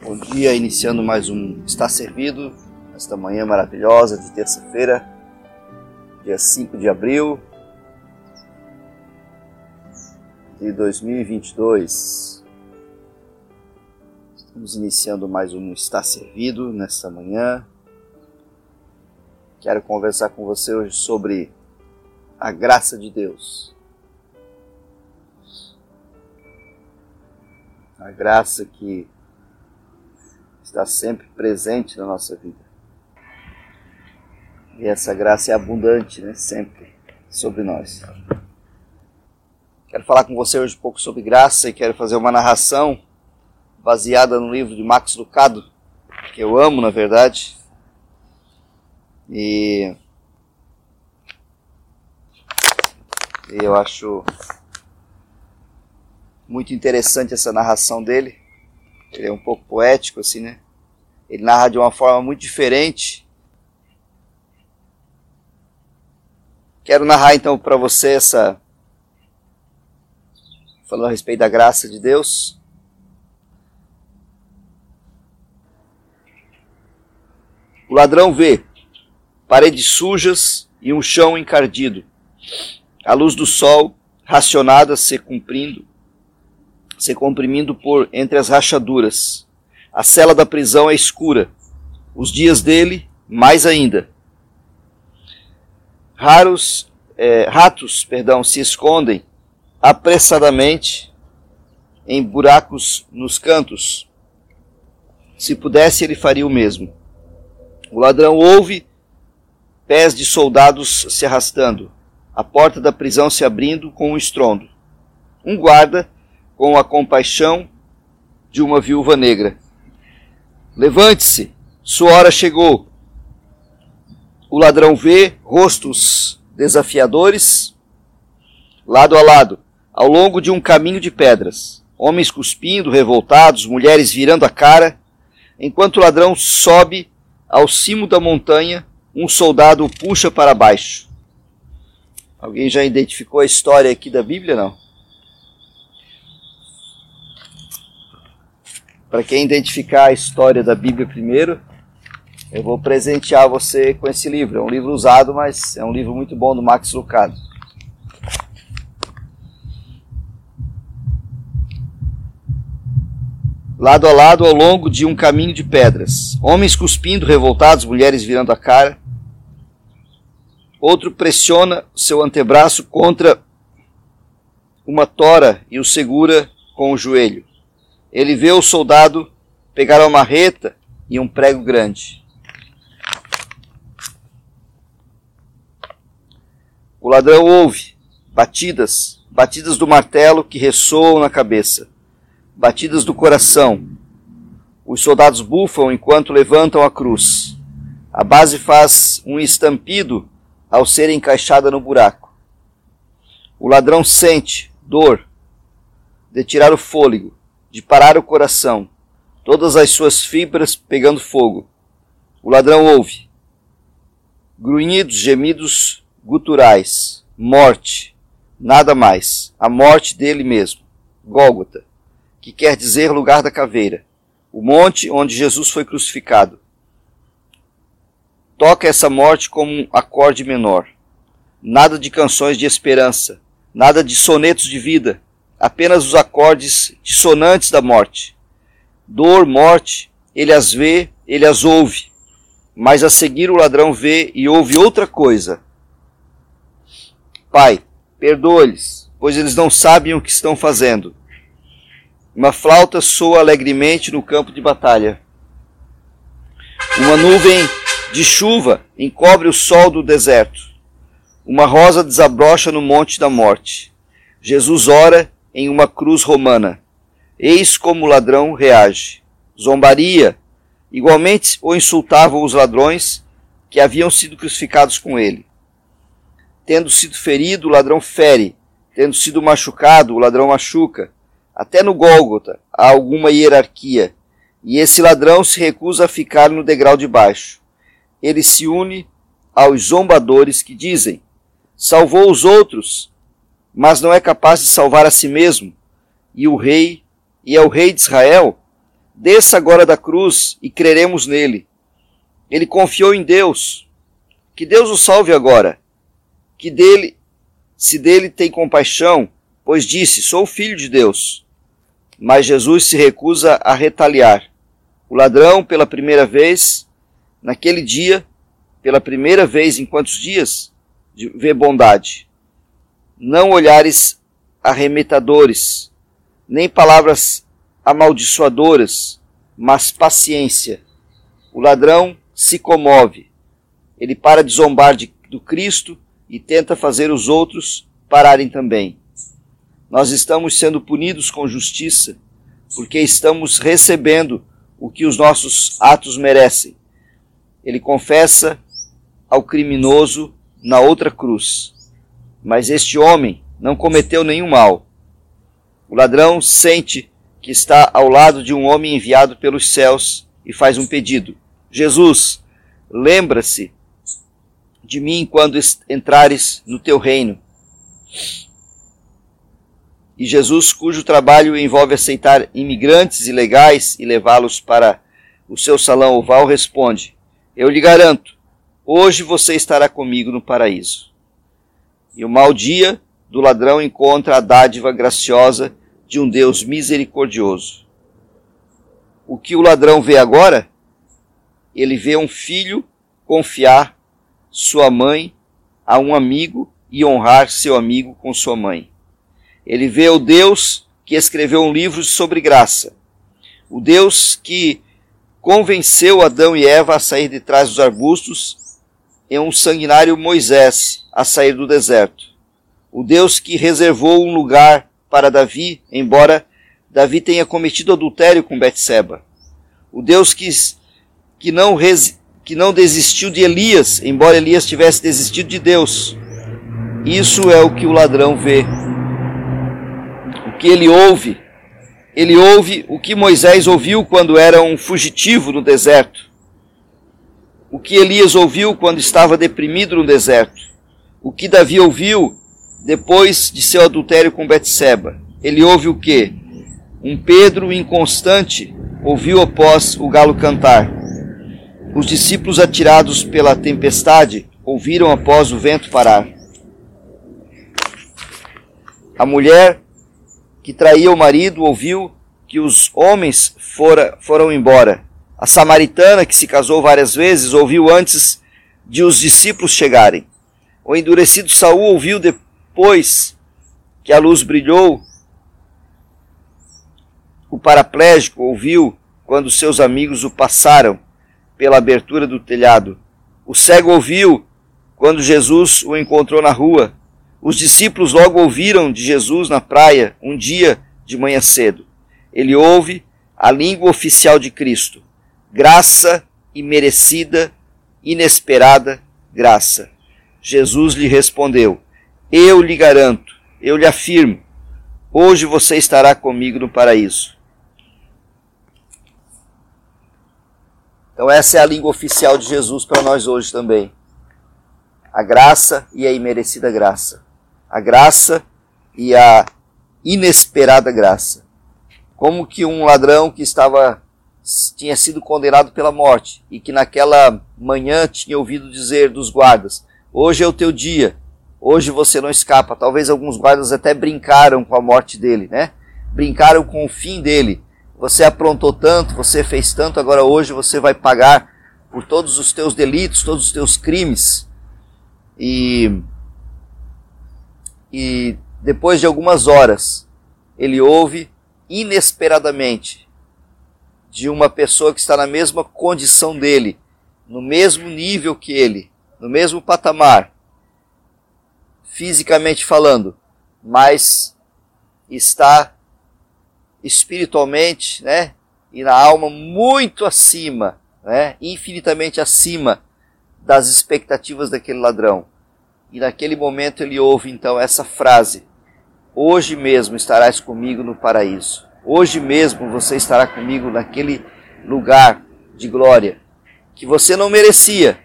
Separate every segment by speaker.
Speaker 1: Bom dia, iniciando mais um Está Servido, esta manhã maravilhosa de terça-feira, dia 5 de abril de 2022. Estamos iniciando mais um Está Servido nesta manhã. Quero conversar com você hoje sobre a graça de Deus. A graça que está sempre presente na nossa vida. E essa graça é abundante, né? Sempre sobre nós. Quero falar com você hoje um pouco sobre graça e quero fazer uma narração baseada no livro de Max Lucado, que eu amo, na verdade. E eu acho muito interessante essa narração dele. Ele é um pouco poético, assim, né? Ele narra de uma forma muito diferente. Quero narrar então para você essa. Falando a respeito da graça de Deus. O ladrão vê paredes sujas e um chão encardido. A luz do sol, racionada, se cumprindo, se comprimindo por entre as rachaduras. A cela da prisão é escura, os dias dele mais ainda. Raros é, ratos, perdão, se escondem apressadamente em buracos nos cantos. Se pudesse, ele faria o mesmo. O ladrão ouve pés de soldados se arrastando, a porta da prisão se abrindo com um estrondo. Um guarda com a compaixão de uma viúva negra. Levante-se, sua hora chegou. O ladrão vê rostos desafiadores, lado a lado, ao longo de um caminho de pedras. Homens cuspindo, revoltados, mulheres virando a cara. Enquanto o ladrão sobe ao cimo da montanha, um soldado o puxa para baixo. Alguém já identificou a história aqui da Bíblia, não? Para quem identificar a história da Bíblia primeiro, eu vou presentear você com esse livro. É um livro usado, mas é um livro muito bom do Max Lucado. Lado a lado ao longo de um caminho de pedras, homens cuspindo, revoltados, mulheres virando a cara. Outro pressiona seu antebraço contra uma tora e o segura com o joelho. Ele vê o soldado pegar uma marreta e um prego grande. O ladrão ouve batidas, batidas do martelo que ressoam na cabeça, batidas do coração. Os soldados bufam enquanto levantam a cruz. A base faz um estampido ao ser encaixada no buraco. O ladrão sente dor de tirar o fôlego de parar o coração, todas as suas fibras pegando fogo. O ladrão ouve. Grunhidos, gemidos guturais, morte, nada mais, a morte dele mesmo, Gólgota, que quer dizer lugar da caveira, o monte onde Jesus foi crucificado. Toca essa morte como um acorde menor. Nada de canções de esperança, nada de sonetos de vida, apenas os acordes dissonantes da morte. Dor, morte, ele as vê, ele as ouve, mas a seguir o ladrão vê e ouve outra coisa. Pai, perdoa-lhes, pois eles não sabem o que estão fazendo. Uma flauta soa alegremente no campo de batalha. Uma nuvem de chuva encobre o sol do deserto. Uma rosa desabrocha no monte da morte. Jesus ora em uma cruz romana. Eis como o ladrão reage. Zombaria. Igualmente o insultavam os ladrões que haviam sido crucificados com ele. Tendo sido ferido, o ladrão fere. Tendo sido machucado, o ladrão machuca. Até no Gólgota há alguma hierarquia. E esse ladrão se recusa a ficar no degrau de baixo. Ele se une aos zombadores que dizem: Salvou os outros, mas não é capaz de salvar a si mesmo, e o rei, e é o rei de Israel, desça agora da cruz e creremos nele. Ele confiou em Deus. Que Deus o salve agora. Que dele, se dele tem compaixão, pois disse: Sou filho de Deus. Mas Jesus se recusa a retaliar. O ladrão, pela primeira vez, naquele dia, pela primeira vez em quantos dias, vê bondade. Não olhares arremetadores, nem palavras amaldiçoadoras, mas paciência. O ladrão se comove. Ele para de zombar de, do Cristo e tenta fazer os outros pararem também. Nós estamos sendo punidos com justiça porque estamos recebendo o que os nossos atos merecem. Ele confessa ao criminoso na outra cruz. Mas este homem não cometeu nenhum mal. O ladrão sente que está ao lado de um homem enviado pelos céus e faz um pedido: Jesus, lembra-se de mim quando entrares no teu reino. E Jesus, cujo trabalho envolve aceitar imigrantes ilegais e levá-los para o seu salão oval, responde: Eu lhe garanto, hoje você estará comigo no paraíso. E o mau dia do ladrão encontra a dádiva graciosa de um Deus misericordioso. O que o ladrão vê agora? Ele vê um filho confiar sua mãe a um amigo e honrar seu amigo com sua mãe. Ele vê o Deus que escreveu um livro sobre graça. O Deus que convenceu Adão e Eva a sair de trás dos arbustos e um sanguinário Moisés a sair do deserto. O Deus que reservou um lugar para Davi, embora Davi tenha cometido adultério com Betseba. O Deus que, que, não, res, que não desistiu de Elias, embora Elias tivesse desistido de Deus. Isso é o que o ladrão vê que ele ouve. Ele ouve o que Moisés ouviu quando era um fugitivo no deserto. O que Elias ouviu quando estava deprimido no deserto. O que Davi ouviu depois de seu adultério com Betseba. Ele ouve o que? Um Pedro inconstante ouviu após o galo cantar. Os discípulos atirados pela tempestade ouviram após o vento parar. A mulher que traía o marido ouviu que os homens fora, foram embora. A samaritana, que se casou várias vezes, ouviu antes de os discípulos chegarem. O endurecido Saul ouviu depois que a luz brilhou. O paraplégico ouviu quando seus amigos o passaram pela abertura do telhado. O cego ouviu quando Jesus o encontrou na rua. Os discípulos logo ouviram de Jesus na praia um dia de manhã cedo. Ele ouve a língua oficial de Cristo. Graça imerecida, inesperada graça. Jesus lhe respondeu: Eu lhe garanto, eu lhe afirmo, hoje você estará comigo no paraíso. Então, essa é a língua oficial de Jesus para nós hoje também. A graça e a imerecida graça a graça e a inesperada graça. Como que um ladrão que estava tinha sido condenado pela morte e que naquela manhã tinha ouvido dizer dos guardas: "Hoje é o teu dia. Hoje você não escapa". Talvez alguns guardas até brincaram com a morte dele, né? Brincaram com o fim dele. Você aprontou tanto, você fez tanto, agora hoje você vai pagar por todos os teus delitos, todos os teus crimes. E e depois de algumas horas ele ouve inesperadamente de uma pessoa que está na mesma condição dele, no mesmo nível que ele, no mesmo patamar, fisicamente falando, mas está espiritualmente, né, e na alma muito acima, né, infinitamente acima das expectativas daquele ladrão. E naquele momento ele ouve então essa frase: Hoje mesmo estarás comigo no paraíso. Hoje mesmo você estará comigo naquele lugar de glória que você não merecia,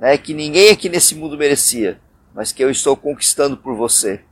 Speaker 1: né? que ninguém aqui nesse mundo merecia, mas que eu estou conquistando por você.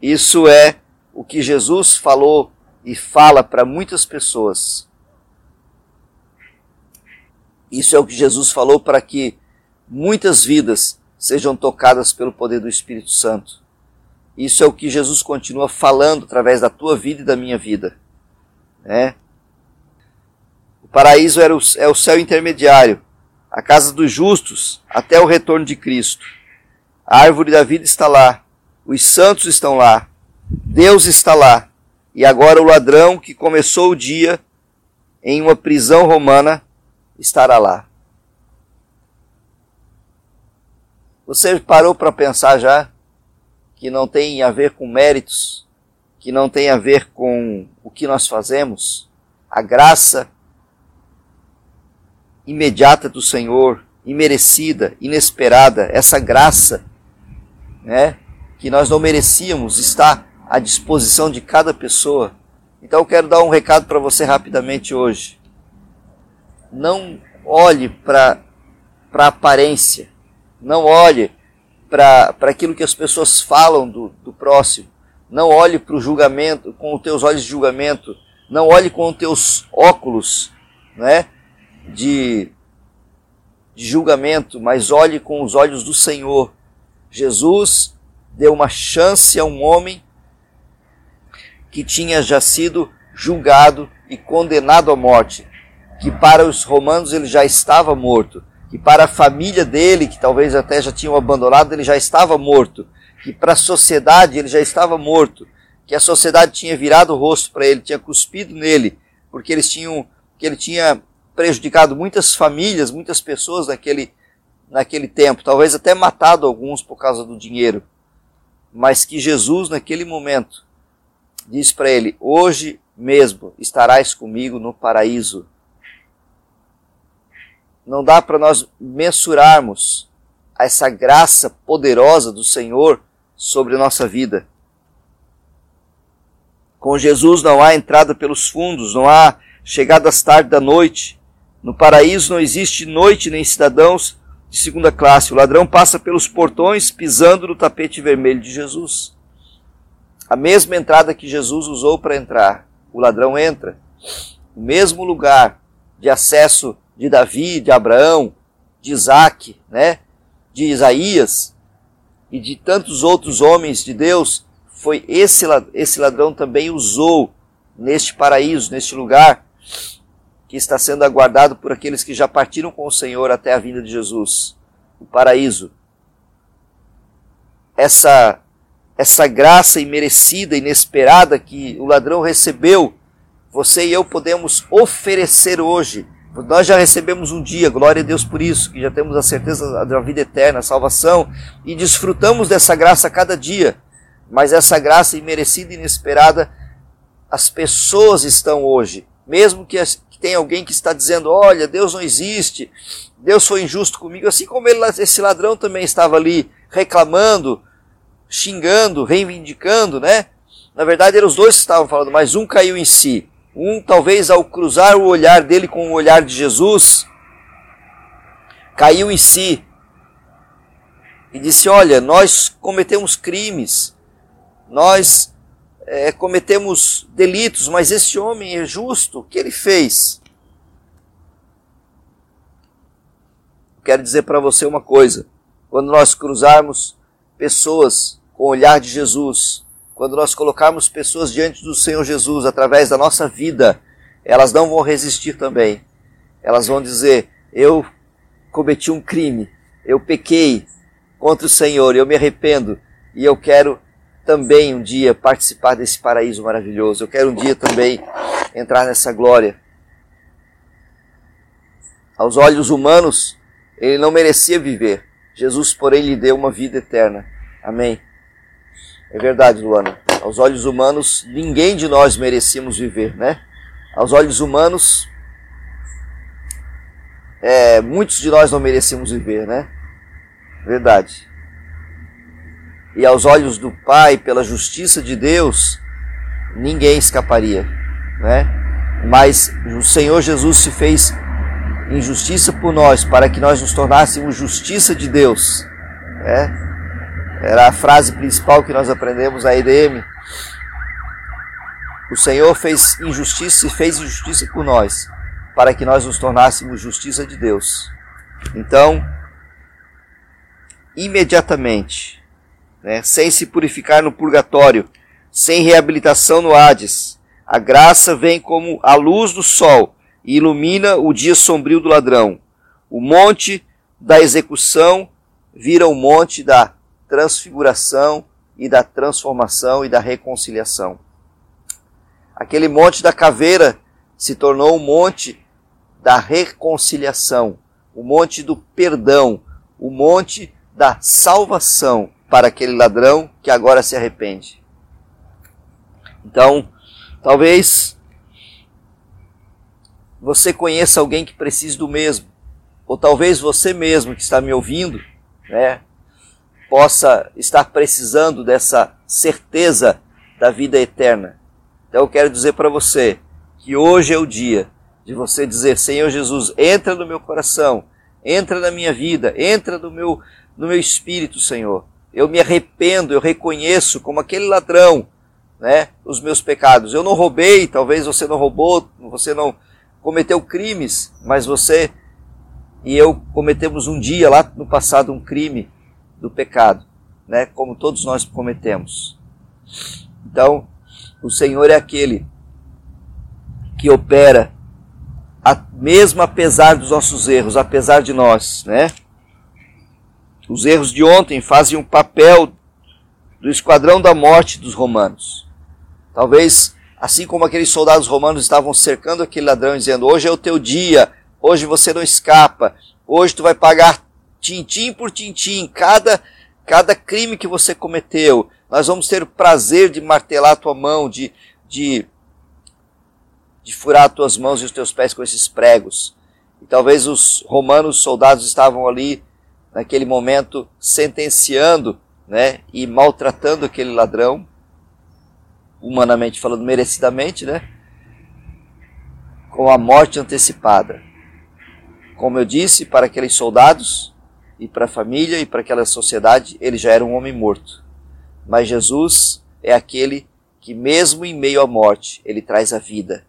Speaker 1: Isso é o que Jesus falou e fala para muitas pessoas. Isso é o que Jesus falou para que muitas vidas sejam tocadas pelo poder do Espírito Santo. Isso é o que Jesus continua falando através da tua vida e da minha vida. Né? O paraíso era o, é o céu intermediário, a casa dos justos, até o retorno de Cristo. A árvore da vida está lá, os santos estão lá, Deus está lá, e agora o ladrão que começou o dia em uma prisão romana estará lá. Você parou para pensar já que não tem a ver com méritos, que não tem a ver com o que nós fazemos? A graça imediata do Senhor, imerecida, inesperada, essa graça, né, que nós não merecíamos, está à disposição de cada pessoa. Então eu quero dar um recado para você rapidamente hoje. Não olhe para a aparência, não olhe para aquilo que as pessoas falam do, do próximo, não olhe para o julgamento com os teus olhos de julgamento, não olhe com os teus óculos né, de, de julgamento, mas olhe com os olhos do Senhor. Jesus deu uma chance a um homem que tinha já sido julgado e condenado à morte, que para os romanos ele já estava morto, que para a família dele, que talvez até já tinham abandonado, ele já estava morto, que para a sociedade ele já estava morto, que a sociedade tinha virado o rosto para ele, tinha cuspido nele, porque eles tinham, que ele tinha prejudicado muitas famílias, muitas pessoas naquele, naquele tempo, talvez até matado alguns por causa do dinheiro, mas que Jesus naquele momento diz para ele: Hoje mesmo estarás comigo no paraíso. Não dá para nós mensurarmos essa graça poderosa do Senhor sobre nossa vida. Com Jesus não há entrada pelos fundos, não há chegadas tarde da noite. No paraíso não existe noite nem cidadãos de segunda classe. O ladrão passa pelos portões pisando no tapete vermelho de Jesus a mesma entrada que Jesus usou para entrar. O ladrão entra. O mesmo lugar de acesso de Davi, de Abraão, de Isaac, né? de Isaías e de tantos outros homens de Deus, foi esse, esse ladrão também usou neste paraíso, neste lugar que está sendo aguardado por aqueles que já partiram com o Senhor até a vinda de Jesus. O paraíso. Essa essa graça imerecida, inesperada que o ladrão recebeu, você e eu podemos oferecer hoje. Nós já recebemos um dia, glória a Deus por isso, que já temos a certeza da vida eterna, a salvação, e desfrutamos dessa graça a cada dia. Mas essa graça imerecida inesperada, as pessoas estão hoje, mesmo que, que tem alguém que está dizendo: olha, Deus não existe, Deus foi injusto comigo, assim como ele, esse ladrão também estava ali reclamando, xingando, reivindicando, né? Na verdade, eram os dois que estavam falando, mas um caiu em si. Um, talvez ao cruzar o olhar dele com o olhar de Jesus, caiu em si e disse: Olha, nós cometemos crimes, nós é, cometemos delitos, mas esse homem é justo, o que ele fez? Quero dizer para você uma coisa: quando nós cruzarmos pessoas com o olhar de Jesus, quando nós colocarmos pessoas diante do Senhor Jesus através da nossa vida, elas não vão resistir também. Elas vão dizer: Eu cometi um crime, eu pequei contra o Senhor, eu me arrependo e eu quero também um dia participar desse paraíso maravilhoso. Eu quero um dia também entrar nessa glória. Aos olhos humanos, ele não merecia viver, Jesus, porém, lhe deu uma vida eterna. Amém. É verdade, Luana. Aos olhos humanos, ninguém de nós merecíamos viver, né? Aos olhos humanos, é, muitos de nós não merecíamos viver, né? Verdade. E aos olhos do Pai, pela justiça de Deus, ninguém escaparia, né? Mas o Senhor Jesus se fez injustiça por nós, para que nós nos tornássemos justiça de Deus. É, era a frase principal que nós aprendemos na EDM. O Senhor fez injustiça e fez injustiça por nós, para que nós nos tornássemos justiça de Deus. Então, imediatamente, né, sem se purificar no purgatório, sem reabilitação no Hades, a graça vem como a luz do sol e ilumina o dia sombrio do ladrão. O monte da execução vira o monte da transfiguração e da transformação e da reconciliação. Aquele monte da caveira se tornou o monte da reconciliação, o monte do perdão, o monte da salvação para aquele ladrão que agora se arrepende. Então, talvez você conheça alguém que precise do mesmo, ou talvez você mesmo que está me ouvindo, né, possa estar precisando dessa certeza da vida eterna. Então eu quero dizer para você que hoje é o dia de você dizer: Senhor Jesus, entra no meu coração, entra na minha vida, entra no meu, no meu espírito, Senhor. Eu me arrependo, eu reconheço como aquele ladrão, né, os meus pecados. Eu não roubei, talvez você não roubou, você não cometeu crimes, mas você e eu cometemos um dia lá no passado um crime do pecado, né? Como todos nós cometemos. Então, o Senhor é aquele que opera a, mesmo apesar dos nossos erros, apesar de nós, né? Os erros de ontem fazem um papel do esquadrão da morte dos romanos. Talvez, assim como aqueles soldados romanos estavam cercando aquele ladrão dizendo: "Hoje é o teu dia, hoje você não escapa, hoje tu vai pagar tintim por tintim, cada, cada crime que você cometeu. Nós vamos ter o prazer de martelar a tua mão, de, de, de furar as tuas mãos e os teus pés com esses pregos. E talvez os romanos soldados estavam ali, naquele momento, sentenciando né, e maltratando aquele ladrão, humanamente falando, merecidamente, né, com a morte antecipada. Como eu disse, para aqueles soldados, e para a família e para aquela sociedade, ele já era um homem morto. Mas Jesus é aquele que, mesmo em meio à morte, ele traz a vida,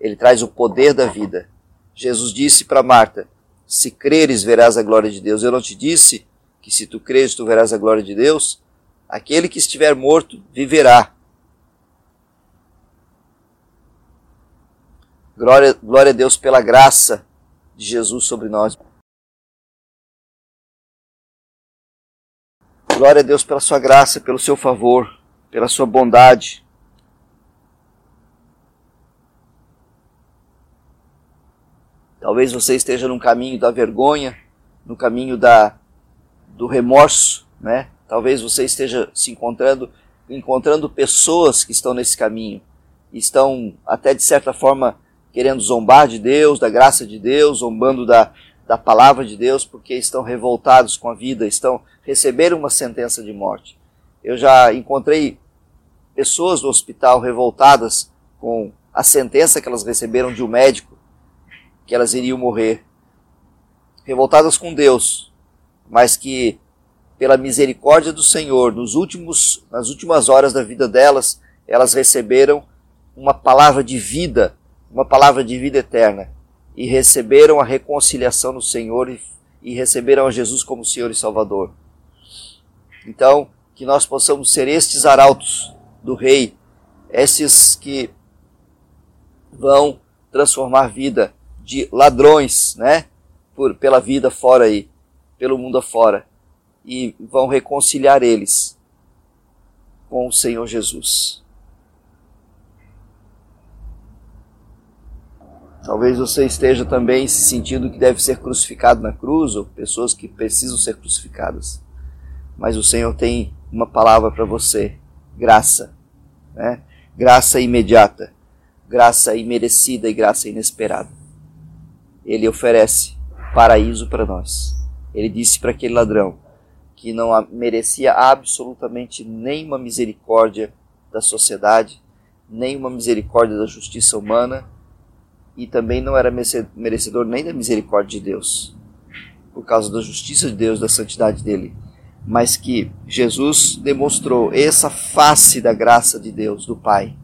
Speaker 1: ele traz o poder da vida. Jesus disse para Marta: Se creres, verás a glória de Deus. Eu não te disse que se tu creres, tu verás a glória de Deus? Aquele que estiver morto viverá. Glória, glória a Deus pela graça de Jesus sobre nós. Glória a Deus pela sua graça, pelo seu favor, pela sua bondade. Talvez você esteja no caminho da vergonha, no caminho da do remorso, né? Talvez você esteja se encontrando encontrando pessoas que estão nesse caminho, estão até de certa forma querendo zombar de Deus, da graça de Deus, zombando da, da palavra de Deus, porque estão revoltados com a vida, estão receberam uma sentença de morte. Eu já encontrei pessoas no hospital revoltadas com a sentença que elas receberam de um médico, que elas iriam morrer. Revoltadas com Deus, mas que pela misericórdia do Senhor, nos últimos, nas últimas horas da vida delas, elas receberam uma palavra de vida, uma palavra de vida eterna, e receberam a reconciliação no Senhor e, e receberam a Jesus como Senhor e Salvador. Então, que nós possamos ser estes arautos do Rei, esses que vão transformar vida de ladrões, né? Por, pela vida fora aí, pelo mundo afora, e vão reconciliar eles com o Senhor Jesus. Talvez você esteja também se sentindo que deve ser crucificado na cruz, ou pessoas que precisam ser crucificadas mas o Senhor tem uma palavra para você: graça. Né? Graça imediata, graça imerecida e graça inesperada. Ele oferece paraíso para nós. Ele disse para aquele ladrão que não merecia absolutamente nenhuma misericórdia da sociedade, nenhuma misericórdia da justiça humana e também não era merecedor nem da misericórdia de Deus, por causa da justiça de Deus, da santidade dele mas que Jesus demonstrou essa face da graça de Deus, do Pai,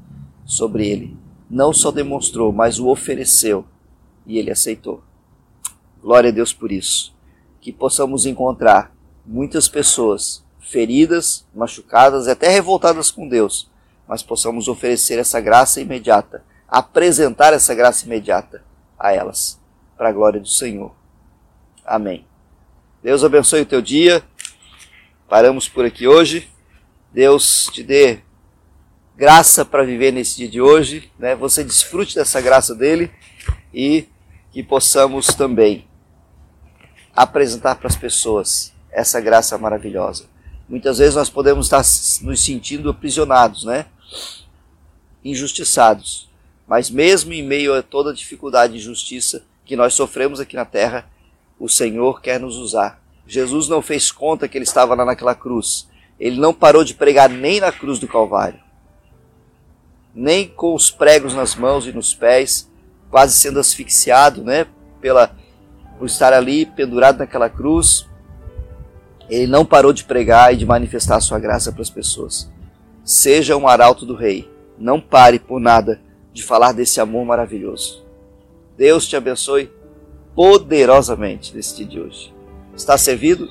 Speaker 1: sobre ele. Não só demonstrou, mas o ofereceu e ele aceitou. Glória a Deus por isso. Que possamos encontrar muitas pessoas feridas, machucadas e até revoltadas com Deus, mas possamos oferecer essa graça imediata, apresentar essa graça imediata a elas, para a glória do Senhor. Amém. Deus abençoe o teu dia. Paramos por aqui hoje. Deus te dê graça para viver nesse dia de hoje, né? Você desfrute dessa graça dele e que possamos também apresentar para as pessoas essa graça maravilhosa. Muitas vezes nós podemos estar nos sentindo aprisionados, né? Injustiçados. Mas mesmo em meio a toda a dificuldade e injustiça que nós sofremos aqui na terra, o Senhor quer nos usar. Jesus não fez conta que ele estava lá naquela cruz. Ele não parou de pregar nem na cruz do Calvário, nem com os pregos nas mãos e nos pés, quase sendo asfixiado, né, pela por estar ali pendurado naquela cruz. Ele não parou de pregar e de manifestar a sua graça para as pessoas. Seja um arauto do rei. Não pare por nada de falar desse amor maravilhoso. Deus te abençoe poderosamente nesse dia de hoje. Está servido?